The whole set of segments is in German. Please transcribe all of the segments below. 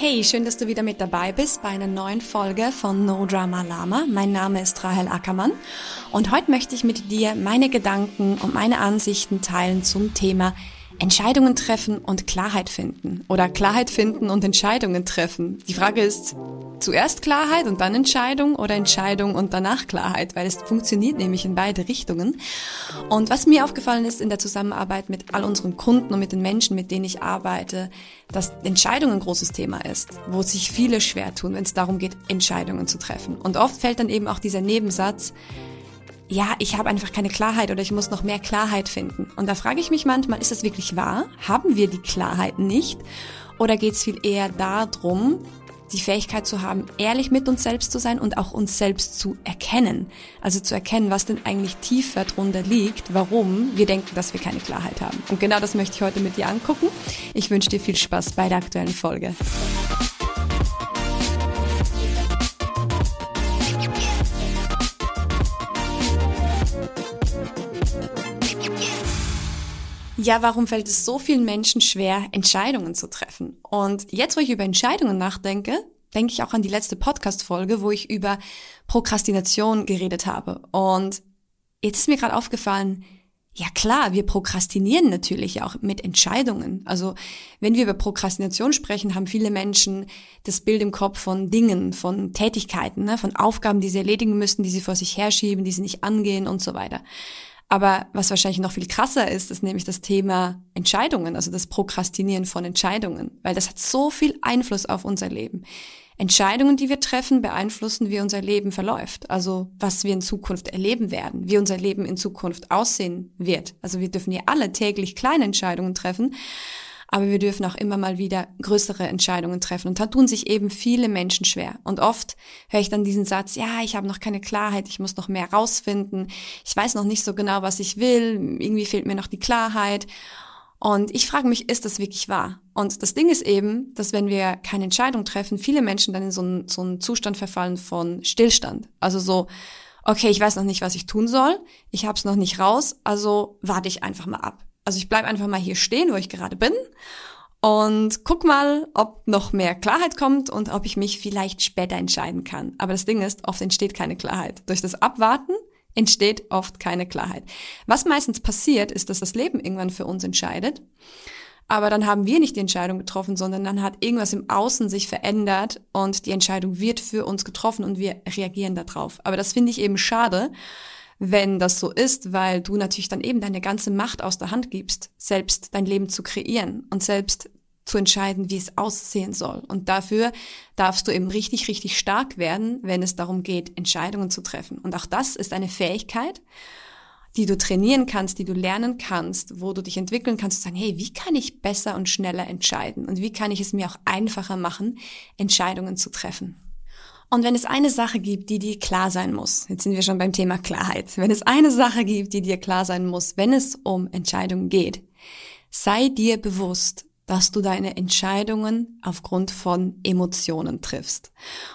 Hey, schön, dass du wieder mit dabei bist bei einer neuen Folge von No Drama Lama. Mein Name ist Rahel Ackermann und heute möchte ich mit dir meine Gedanken und meine Ansichten teilen zum Thema Entscheidungen treffen und Klarheit finden oder Klarheit finden und Entscheidungen treffen. Die Frage ist, zuerst Klarheit und dann Entscheidung oder Entscheidung und danach Klarheit, weil es funktioniert nämlich in beide Richtungen. Und was mir aufgefallen ist in der Zusammenarbeit mit all unseren Kunden und mit den Menschen, mit denen ich arbeite, dass Entscheidung ein großes Thema ist, wo sich viele schwer tun, wenn es darum geht, Entscheidungen zu treffen. Und oft fällt dann eben auch dieser Nebensatz, ja, ich habe einfach keine Klarheit oder ich muss noch mehr Klarheit finden. Und da frage ich mich manchmal, ist das wirklich wahr? Haben wir die Klarheit nicht? Oder geht es viel eher darum, die Fähigkeit zu haben, ehrlich mit uns selbst zu sein und auch uns selbst zu erkennen. Also zu erkennen, was denn eigentlich tiefer drunter liegt, warum wir denken, dass wir keine Klarheit haben. Und genau das möchte ich heute mit dir angucken. Ich wünsche dir viel Spaß bei der aktuellen Folge. Ja, warum fällt es so vielen Menschen schwer, Entscheidungen zu treffen? Und jetzt, wo ich über Entscheidungen nachdenke, denke ich auch an die letzte Podcast-Folge, wo ich über Prokrastination geredet habe. Und jetzt ist mir gerade aufgefallen, ja klar, wir prokrastinieren natürlich auch mit Entscheidungen. Also wenn wir über Prokrastination sprechen, haben viele Menschen das Bild im Kopf von Dingen, von Tätigkeiten, ne, von Aufgaben, die sie erledigen müssen, die sie vor sich herschieben, die sie nicht angehen und so weiter. Aber was wahrscheinlich noch viel krasser ist, ist nämlich das Thema Entscheidungen, also das Prokrastinieren von Entscheidungen, weil das hat so viel Einfluss auf unser Leben. Entscheidungen, die wir treffen, beeinflussen, wie unser Leben verläuft, also was wir in Zukunft erleben werden, wie unser Leben in Zukunft aussehen wird. Also wir dürfen hier alle täglich kleine Entscheidungen treffen, aber wir dürfen auch immer mal wieder größere Entscheidungen treffen. Und da tun sich eben viele Menschen schwer. Und oft höre ich dann diesen Satz, ja, ich habe noch keine Klarheit, ich muss noch mehr rausfinden, ich weiß noch nicht so genau, was ich will, irgendwie fehlt mir noch die Klarheit. Und ich frage mich, ist das wirklich wahr? Und das Ding ist eben, dass wenn wir keine Entscheidung treffen, viele Menschen dann in so einen, so einen Zustand verfallen von Stillstand. Also so, okay, ich weiß noch nicht, was ich tun soll, ich habe es noch nicht raus, also warte ich einfach mal ab. Also ich bleibe einfach mal hier stehen, wo ich gerade bin und guck mal, ob noch mehr Klarheit kommt und ob ich mich vielleicht später entscheiden kann. Aber das Ding ist, oft entsteht keine Klarheit. Durch das Abwarten entsteht oft keine Klarheit. Was meistens passiert, ist, dass das Leben irgendwann für uns entscheidet. Aber dann haben wir nicht die Entscheidung getroffen, sondern dann hat irgendwas im Außen sich verändert und die Entscheidung wird für uns getroffen und wir reagieren darauf. Aber das finde ich eben schade, wenn das so ist, weil du natürlich dann eben deine ganze Macht aus der Hand gibst, selbst dein Leben zu kreieren und selbst zu entscheiden, wie es aussehen soll. Und dafür darfst du eben richtig, richtig stark werden, wenn es darum geht, Entscheidungen zu treffen. Und auch das ist eine Fähigkeit, die du trainieren kannst, die du lernen kannst, wo du dich entwickeln kannst, zu sagen, hey, wie kann ich besser und schneller entscheiden? Und wie kann ich es mir auch einfacher machen, Entscheidungen zu treffen? Und wenn es eine Sache gibt, die dir klar sein muss, jetzt sind wir schon beim Thema Klarheit, wenn es eine Sache gibt, die dir klar sein muss, wenn es um Entscheidungen geht, sei dir bewusst, dass du deine Entscheidungen aufgrund von Emotionen triffst.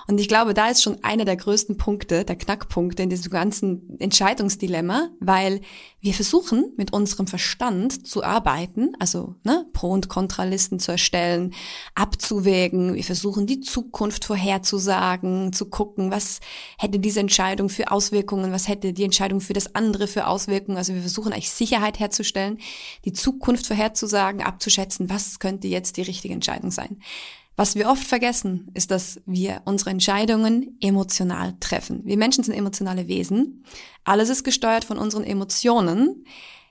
Und ich glaube, da ist schon einer der größten Punkte, der Knackpunkte in diesem ganzen Entscheidungsdilemma, weil wir versuchen mit unserem Verstand zu arbeiten, also ne, Pro- und Kontralisten zu erstellen, abzuwägen. Wir versuchen die Zukunft vorherzusagen, zu gucken, was hätte diese Entscheidung für Auswirkungen, was hätte die Entscheidung für das andere für Auswirkungen. Also wir versuchen eigentlich Sicherheit herzustellen, die Zukunft vorherzusagen, abzuschätzen, was könnte jetzt die richtige Entscheidung sein. Was wir oft vergessen, ist, dass wir unsere Entscheidungen emotional treffen. Wir Menschen sind emotionale Wesen. Alles ist gesteuert von unseren Emotionen.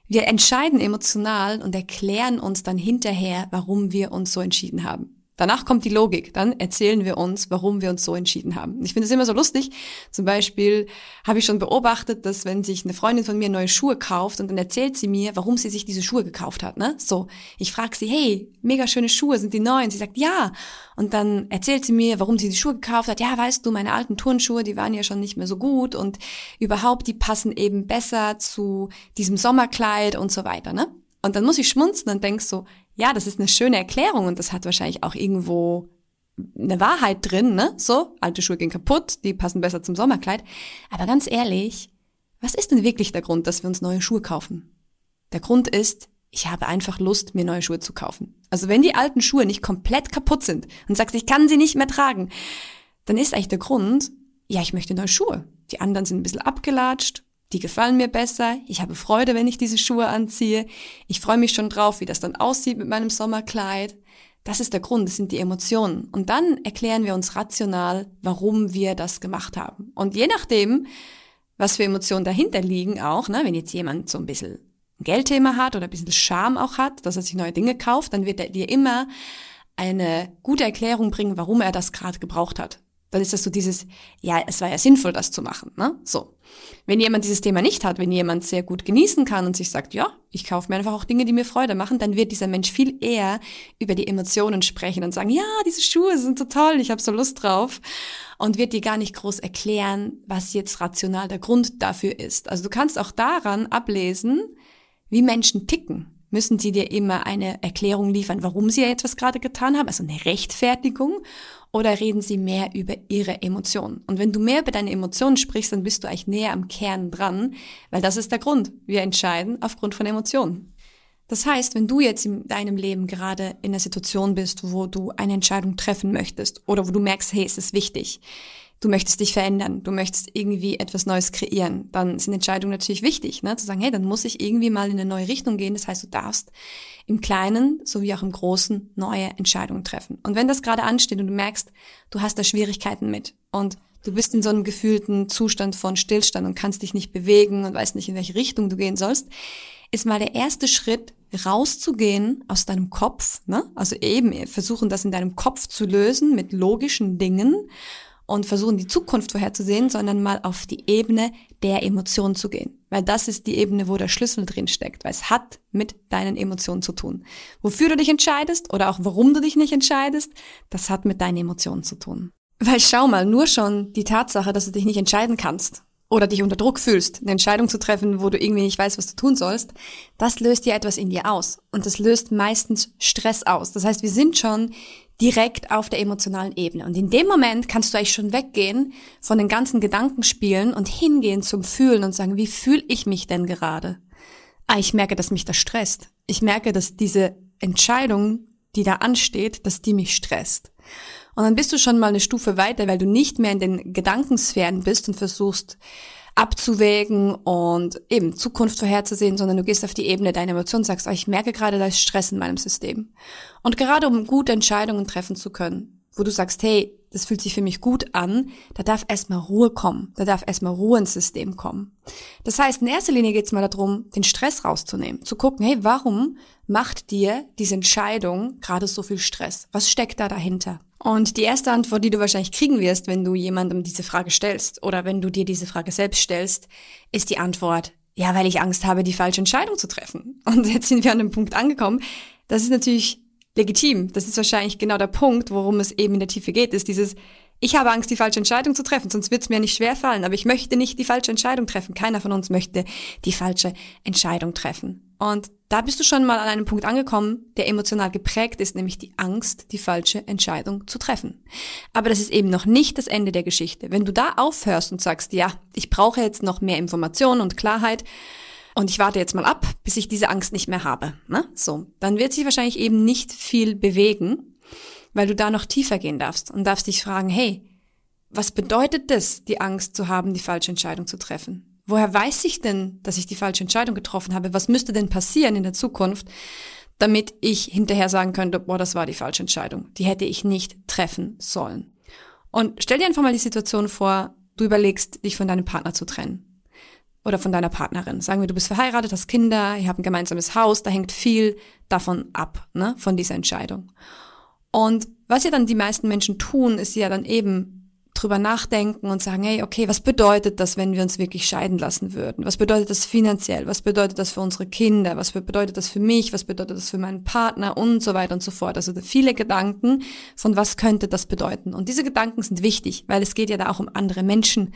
Wir entscheiden emotional und erklären uns dann hinterher, warum wir uns so entschieden haben. Danach kommt die Logik. Dann erzählen wir uns, warum wir uns so entschieden haben. Ich finde es immer so lustig. Zum Beispiel habe ich schon beobachtet, dass wenn sich eine Freundin von mir neue Schuhe kauft und dann erzählt sie mir, warum sie sich diese Schuhe gekauft hat. Ne? So, ich frage sie, hey, mega schöne Schuhe, sind die neu? Und sie sagt, ja. Und dann erzählt sie mir, warum sie die Schuhe gekauft hat. Ja, weißt du, meine alten Turnschuhe, die waren ja schon nicht mehr so gut und überhaupt, die passen eben besser zu diesem Sommerkleid und so weiter. Ne? Und dann muss ich schmunzeln und denk so, ja, das ist eine schöne Erklärung und das hat wahrscheinlich auch irgendwo eine Wahrheit drin, ne? So, alte Schuhe gehen kaputt, die passen besser zum Sommerkleid. Aber ganz ehrlich, was ist denn wirklich der Grund, dass wir uns neue Schuhe kaufen? Der Grund ist, ich habe einfach Lust, mir neue Schuhe zu kaufen. Also wenn die alten Schuhe nicht komplett kaputt sind und sagst, ich kann sie nicht mehr tragen, dann ist eigentlich der Grund, ja, ich möchte neue Schuhe. Die anderen sind ein bisschen abgelatscht, die gefallen mir besser, ich habe Freude, wenn ich diese Schuhe anziehe, ich freue mich schon drauf, wie das dann aussieht mit meinem Sommerkleid. Das ist der Grund, das sind die Emotionen. Und dann erklären wir uns rational, warum wir das gemacht haben. Und je nachdem, was für Emotionen dahinter liegen auch, ne, wenn jetzt jemand so ein bisschen ein Geldthema hat oder ein bisschen Scham auch hat, dass er sich neue Dinge kauft, dann wird er dir immer eine gute Erklärung bringen, warum er das gerade gebraucht hat. Dann ist das so dieses, ja, es war ja sinnvoll, das zu machen. Ne? So. Wenn jemand dieses Thema nicht hat, wenn jemand sehr gut genießen kann und sich sagt, ja, ich kaufe mir einfach auch Dinge, die mir Freude machen, dann wird dieser Mensch viel eher über die Emotionen sprechen und sagen, ja, diese Schuhe sind so toll, ich habe so Lust drauf. Und wird dir gar nicht groß erklären, was jetzt rational der Grund dafür ist. Also du kannst auch daran ablesen, wie Menschen ticken. Müssen sie dir immer eine Erklärung liefern, warum sie etwas gerade getan haben, also eine Rechtfertigung, oder reden sie mehr über ihre Emotionen? Und wenn du mehr über deine Emotionen sprichst, dann bist du eigentlich näher am Kern dran, weil das ist der Grund. Wir entscheiden aufgrund von Emotionen. Das heißt, wenn du jetzt in deinem Leben gerade in einer Situation bist, wo du eine Entscheidung treffen möchtest oder wo du merkst, hey, es ist wichtig, du möchtest dich verändern, du möchtest irgendwie etwas Neues kreieren, dann sind Entscheidungen natürlich wichtig, ne? zu sagen, hey, dann muss ich irgendwie mal in eine neue Richtung gehen. Das heißt, du darfst im Kleinen sowie auch im Großen neue Entscheidungen treffen. Und wenn das gerade ansteht und du merkst, du hast da Schwierigkeiten mit und du bist in so einem gefühlten Zustand von Stillstand und kannst dich nicht bewegen und weißt nicht, in welche Richtung du gehen sollst, ist mal der erste Schritt, rauszugehen aus deinem Kopf, ne? also eben versuchen, das in deinem Kopf zu lösen mit logischen Dingen und versuchen, die Zukunft vorherzusehen, sondern mal auf die Ebene der Emotionen zu gehen. Weil das ist die Ebene, wo der Schlüssel drin steckt, weil es hat mit deinen Emotionen zu tun. Wofür du dich entscheidest oder auch warum du dich nicht entscheidest, das hat mit deinen Emotionen zu tun. Weil schau mal, nur schon die Tatsache, dass du dich nicht entscheiden kannst oder dich unter Druck fühlst, eine Entscheidung zu treffen, wo du irgendwie nicht weißt, was du tun sollst, das löst dir etwas in dir aus. Und das löst meistens Stress aus. Das heißt, wir sind schon direkt auf der emotionalen Ebene. Und in dem Moment kannst du eigentlich schon weggehen von den ganzen Gedankenspielen und hingehen zum Fühlen und sagen, wie fühle ich mich denn gerade? Ah, ich merke, dass mich das stresst. Ich merke, dass diese Entscheidung, die da ansteht, dass die mich stresst. Und dann bist du schon mal eine Stufe weiter, weil du nicht mehr in den Gedankensphären bist und versuchst, abzuwägen und eben Zukunft vorherzusehen, sondern du gehst auf die Ebene deiner Emotionen und sagst, oh, ich merke gerade, da ist Stress in meinem System. Und gerade um gute Entscheidungen treffen zu können, wo du sagst, hey, das fühlt sich für mich gut an, da darf erstmal Ruhe kommen, da darf erstmal Ruhe ins System kommen. Das heißt, in erster Linie geht es mal darum, den Stress rauszunehmen, zu gucken, hey, warum macht dir diese Entscheidung gerade so viel Stress? Was steckt da dahinter? Und die erste Antwort, die du wahrscheinlich kriegen wirst, wenn du jemandem diese Frage stellst oder wenn du dir diese Frage selbst stellst, ist die Antwort, ja, weil ich Angst habe, die falsche Entscheidung zu treffen. Und jetzt sind wir an dem Punkt angekommen. Das ist natürlich legitim. Das ist wahrscheinlich genau der Punkt, worum es eben in der Tiefe geht, ist dieses, ich habe Angst, die falsche Entscheidung zu treffen, sonst wird es mir nicht schwer fallen, aber ich möchte nicht die falsche Entscheidung treffen. Keiner von uns möchte die falsche Entscheidung treffen. Und da bist du schon mal an einem Punkt angekommen, der emotional geprägt ist, nämlich die Angst, die falsche Entscheidung zu treffen. Aber das ist eben noch nicht das Ende der Geschichte. Wenn du da aufhörst und sagst, ja, ich brauche jetzt noch mehr Informationen und Klarheit und ich warte jetzt mal ab, bis ich diese Angst nicht mehr habe, ne? so, dann wird sich wahrscheinlich eben nicht viel bewegen, weil du da noch tiefer gehen darfst und darfst dich fragen, hey, was bedeutet das, die Angst zu haben, die falsche Entscheidung zu treffen? Woher weiß ich denn, dass ich die falsche Entscheidung getroffen habe? Was müsste denn passieren in der Zukunft, damit ich hinterher sagen könnte, boah, das war die falsche Entscheidung. Die hätte ich nicht treffen sollen. Und stell dir einfach mal die Situation vor, du überlegst, dich von deinem Partner zu trennen. Oder von deiner Partnerin. Sagen wir, du bist verheiratet, hast Kinder, ihr habt ein gemeinsames Haus, da hängt viel davon ab, ne, von dieser Entscheidung. Und was ja dann die meisten Menschen tun, ist ja dann eben drüber nachdenken und sagen, hey, okay, was bedeutet das, wenn wir uns wirklich scheiden lassen würden? Was bedeutet das finanziell? Was bedeutet das für unsere Kinder? Was bedeutet das für mich? Was bedeutet das für meinen Partner? Und so weiter und so fort. Also viele Gedanken von was könnte das bedeuten? Und diese Gedanken sind wichtig, weil es geht ja da auch um andere Menschen.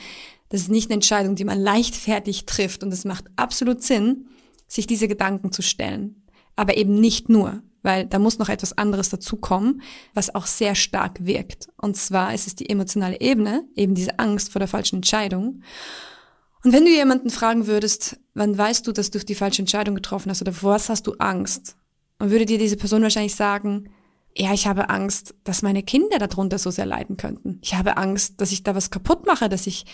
Das ist nicht eine Entscheidung, die man leichtfertig trifft. Und es macht absolut Sinn, sich diese Gedanken zu stellen. Aber eben nicht nur weil da muss noch etwas anderes dazukommen, was auch sehr stark wirkt. Und zwar ist es die emotionale Ebene, eben diese Angst vor der falschen Entscheidung. Und wenn du jemanden fragen würdest, wann weißt du, dass du die falsche Entscheidung getroffen hast oder vor was hast du Angst? Und würde dir diese Person wahrscheinlich sagen, ja, ich habe Angst, dass meine Kinder darunter so sehr leiden könnten. Ich habe Angst, dass ich da was kaputt mache, dass ich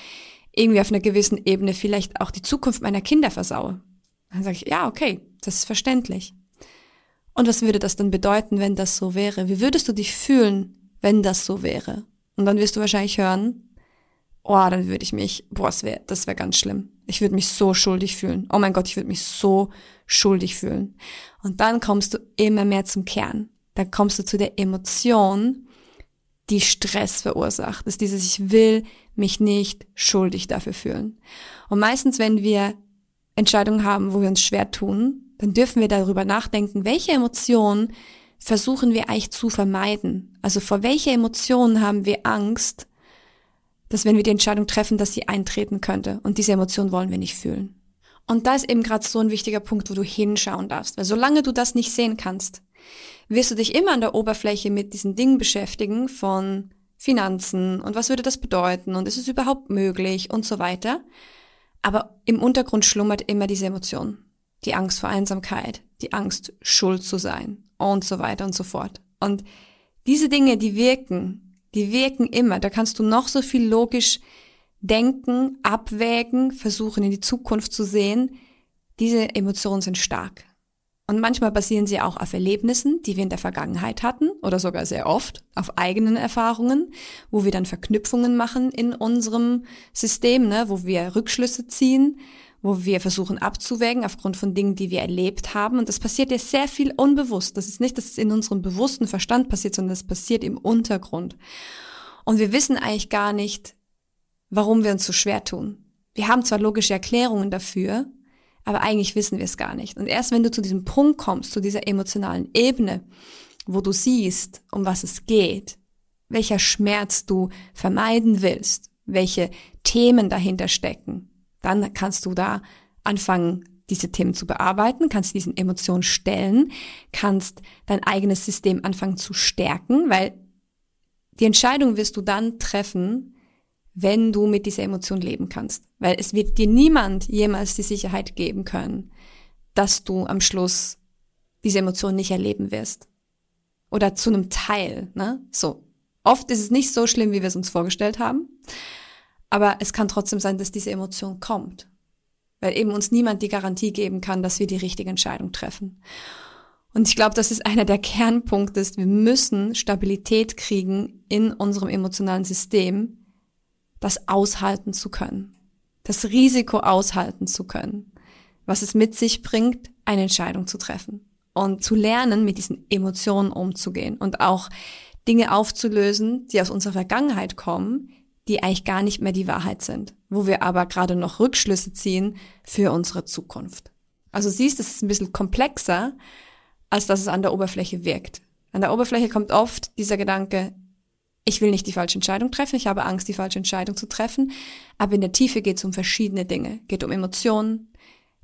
irgendwie auf einer gewissen Ebene vielleicht auch die Zukunft meiner Kinder versaue. Dann sage ich, ja, okay, das ist verständlich. Und was würde das dann bedeuten, wenn das so wäre? Wie würdest du dich fühlen, wenn das so wäre? Und dann wirst du wahrscheinlich hören, oh, dann würde ich mich, boah, das wäre das wär ganz schlimm. Ich würde mich so schuldig fühlen. Oh mein Gott, ich würde mich so schuldig fühlen. Und dann kommst du immer mehr zum Kern. Dann kommst du zu der Emotion, die Stress verursacht. Das ist dieses, ich will mich nicht schuldig dafür fühlen. Und meistens, wenn wir Entscheidungen haben, wo wir uns schwer tun, dann dürfen wir darüber nachdenken, welche Emotionen versuchen wir eigentlich zu vermeiden. Also vor welcher Emotion haben wir Angst, dass wenn wir die Entscheidung treffen, dass sie eintreten könnte. Und diese Emotion wollen wir nicht fühlen. Und da ist eben gerade so ein wichtiger Punkt, wo du hinschauen darfst. Weil solange du das nicht sehen kannst, wirst du dich immer an der Oberfläche mit diesen Dingen beschäftigen von Finanzen und was würde das bedeuten und ist es überhaupt möglich und so weiter. Aber im Untergrund schlummert immer diese Emotion. Die Angst vor Einsamkeit, die Angst, schuld zu sein und so weiter und so fort. Und diese Dinge, die wirken, die wirken immer. Da kannst du noch so viel logisch denken, abwägen, versuchen in die Zukunft zu sehen. Diese Emotionen sind stark. Und manchmal basieren sie auch auf Erlebnissen, die wir in der Vergangenheit hatten oder sogar sehr oft auf eigenen Erfahrungen, wo wir dann Verknüpfungen machen in unserem System, ne, wo wir Rückschlüsse ziehen, wo wir versuchen abzuwägen aufgrund von Dingen, die wir erlebt haben. Und das passiert ja sehr viel unbewusst. Das ist nicht, dass es in unserem bewussten Verstand passiert, sondern es passiert im Untergrund. Und wir wissen eigentlich gar nicht, warum wir uns so schwer tun. Wir haben zwar logische Erklärungen dafür, aber eigentlich wissen wir es gar nicht. Und erst wenn du zu diesem Punkt kommst, zu dieser emotionalen Ebene, wo du siehst, um was es geht, welcher Schmerz du vermeiden willst, welche Themen dahinter stecken, dann kannst du da anfangen, diese Themen zu bearbeiten, kannst diesen Emotionen stellen, kannst dein eigenes System anfangen zu stärken, weil die Entscheidung wirst du dann treffen, wenn du mit dieser Emotion leben kannst. Weil es wird dir niemand jemals die Sicherheit geben können, dass du am Schluss diese Emotion nicht erleben wirst. Oder zu einem Teil, ne? So. Oft ist es nicht so schlimm, wie wir es uns vorgestellt haben. Aber es kann trotzdem sein, dass diese Emotion kommt. Weil eben uns niemand die Garantie geben kann, dass wir die richtige Entscheidung treffen. Und ich glaube, das ist einer der Kernpunkte. Wir müssen Stabilität kriegen in unserem emotionalen System, das aushalten zu können, das Risiko aushalten zu können, was es mit sich bringt, eine Entscheidung zu treffen und zu lernen, mit diesen Emotionen umzugehen und auch Dinge aufzulösen, die aus unserer Vergangenheit kommen, die eigentlich gar nicht mehr die Wahrheit sind, wo wir aber gerade noch Rückschlüsse ziehen für unsere Zukunft. Also siehst, es ist ein bisschen komplexer, als dass es an der Oberfläche wirkt. An der Oberfläche kommt oft dieser Gedanke, ich will nicht die falsche Entscheidung treffen, ich habe Angst, die falsche Entscheidung zu treffen, aber in der Tiefe geht es um verschiedene Dinge. Geht um Emotionen,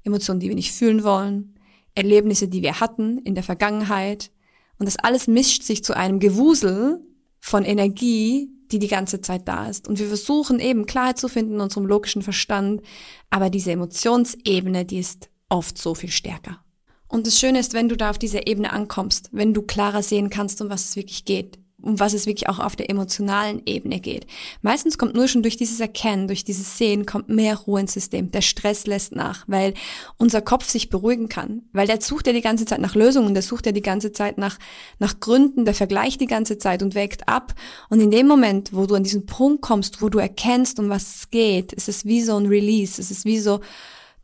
Emotionen, die wir nicht fühlen wollen, Erlebnisse, die wir hatten in der Vergangenheit. Und das alles mischt sich zu einem Gewusel von Energie, die die ganze Zeit da ist. Und wir versuchen eben Klarheit zu finden in unserem logischen Verstand, aber diese Emotionsebene, die ist oft so viel stärker. Und das Schöne ist, wenn du da auf dieser Ebene ankommst, wenn du klarer sehen kannst, um was es wirklich geht, um was es wirklich auch auf der emotionalen Ebene geht. Meistens kommt nur schon durch dieses Erkennen, durch dieses Sehen, kommt mehr Ruhe ins System. Der Stress lässt nach, weil unser Kopf sich beruhigen kann. Weil der sucht ja die ganze Zeit nach Lösungen, der sucht ja die ganze Zeit nach, nach Gründen, der vergleicht die ganze Zeit und wägt ab. Und in dem Moment, wo du an diesen Punkt kommst, wo du erkennst, um was es geht, ist es wie so ein Release, es ist wie so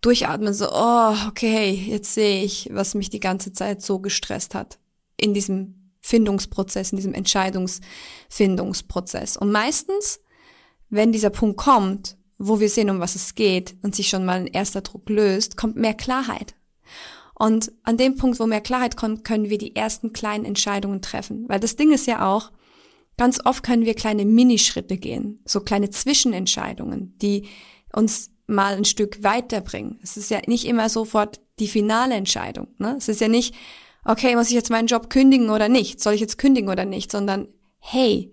durchatmen, so, oh, okay, jetzt sehe ich, was mich die ganze Zeit so gestresst hat. In diesem Findungsprozess, in diesem Entscheidungsfindungsprozess. Und meistens, wenn dieser Punkt kommt, wo wir sehen, um was es geht und sich schon mal ein erster Druck löst, kommt mehr Klarheit. Und an dem Punkt, wo mehr Klarheit kommt, können wir die ersten kleinen Entscheidungen treffen. Weil das Ding ist ja auch, ganz oft können wir kleine Minischritte gehen, so kleine Zwischenentscheidungen, die uns mal ein Stück weiterbringen. Es ist ja nicht immer sofort die finale Entscheidung. Ne? Es ist ja nicht, okay, muss ich jetzt meinen Job kündigen oder nicht? Soll ich jetzt kündigen oder nicht? Sondern, hey,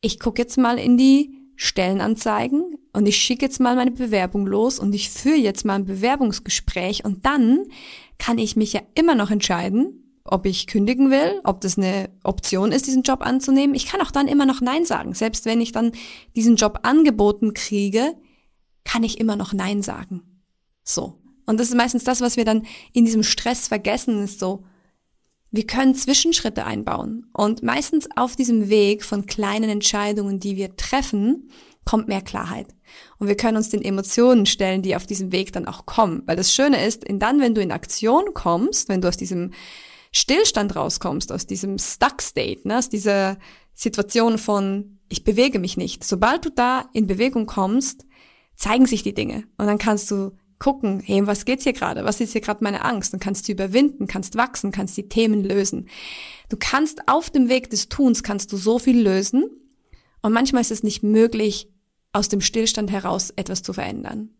ich gucke jetzt mal in die Stellenanzeigen, und ich schicke jetzt mal meine Bewerbung los und ich führe jetzt mal ein Bewerbungsgespräch und dann kann ich mich ja immer noch entscheiden, ob ich kündigen will, ob das eine Option ist, diesen Job anzunehmen. Ich kann auch dann immer noch Nein sagen. Selbst wenn ich dann diesen Job angeboten kriege, kann ich immer noch Nein sagen. So. Und das ist meistens das, was wir dann in diesem Stress vergessen, ist so, wir können Zwischenschritte einbauen. Und meistens auf diesem Weg von kleinen Entscheidungen, die wir treffen, kommt mehr Klarheit. Und wir können uns den Emotionen stellen, die auf diesem Weg dann auch kommen. Weil das Schöne ist, dann, wenn du in Aktion kommst, wenn du aus diesem Stillstand rauskommst, aus diesem Stuck State, ne, aus dieser Situation von, ich bewege mich nicht. Sobald du da in Bewegung kommst, zeigen sich die Dinge. Und dann kannst du gucken, hey, was geht's hier gerade? Was ist hier gerade meine Angst? Und kannst du überwinden, kannst wachsen, kannst die Themen lösen. Du kannst auf dem Weg des Tuns kannst du so viel lösen. Und manchmal ist es nicht möglich, aus dem Stillstand heraus etwas zu verändern.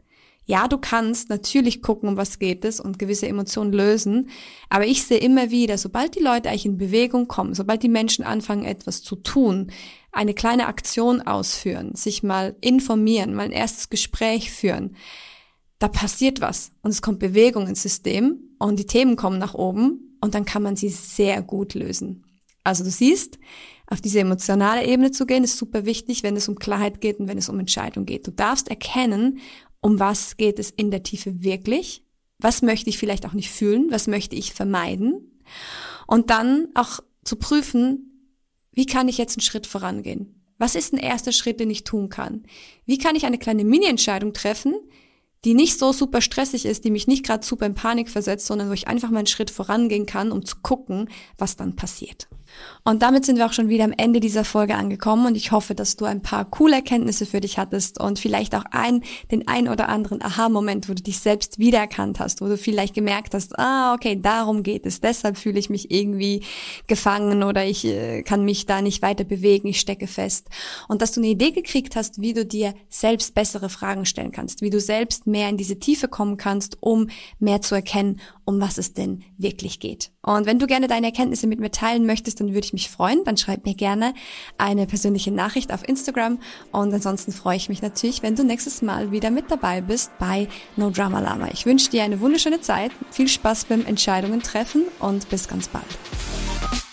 Ja, du kannst natürlich gucken, um was geht es und gewisse Emotionen lösen, aber ich sehe immer wieder, sobald die Leute eigentlich in Bewegung kommen, sobald die Menschen anfangen, etwas zu tun, eine kleine Aktion ausführen, sich mal informieren, mal ein erstes Gespräch führen, da passiert was und es kommt Bewegung ins System und die Themen kommen nach oben und dann kann man sie sehr gut lösen. Also du siehst, auf diese emotionale Ebene zu gehen, ist super wichtig, wenn es um Klarheit geht und wenn es um Entscheidung geht. Du darfst erkennen, um was geht es in der Tiefe wirklich? Was möchte ich vielleicht auch nicht fühlen? Was möchte ich vermeiden? Und dann auch zu prüfen, wie kann ich jetzt einen Schritt vorangehen? Was ist ein erster Schritt, den ich tun kann? Wie kann ich eine kleine Mini-Entscheidung treffen, die nicht so super stressig ist, die mich nicht gerade super in Panik versetzt, sondern wo ich einfach mal einen Schritt vorangehen kann, um zu gucken, was dann passiert. Und damit sind wir auch schon wieder am Ende dieser Folge angekommen und ich hoffe, dass du ein paar coole Erkenntnisse für dich hattest und vielleicht auch ein, den ein oder anderen Aha-Moment, wo du dich selbst wiedererkannt hast, wo du vielleicht gemerkt hast, ah, okay, darum geht es, deshalb fühle ich mich irgendwie gefangen oder ich äh, kann mich da nicht weiter bewegen, ich stecke fest. Und dass du eine Idee gekriegt hast, wie du dir selbst bessere Fragen stellen kannst, wie du selbst mehr in diese Tiefe kommen kannst, um mehr zu erkennen, um was es denn wirklich geht. Und wenn du gerne deine Erkenntnisse mit mir teilen möchtest, dann würde ich mich freuen. Dann schreib mir gerne eine persönliche Nachricht auf Instagram. Und ansonsten freue ich mich natürlich, wenn du nächstes Mal wieder mit dabei bist bei No Drama Lama. Ich wünsche dir eine wunderschöne Zeit, viel Spaß beim Entscheidungen treffen und bis ganz bald.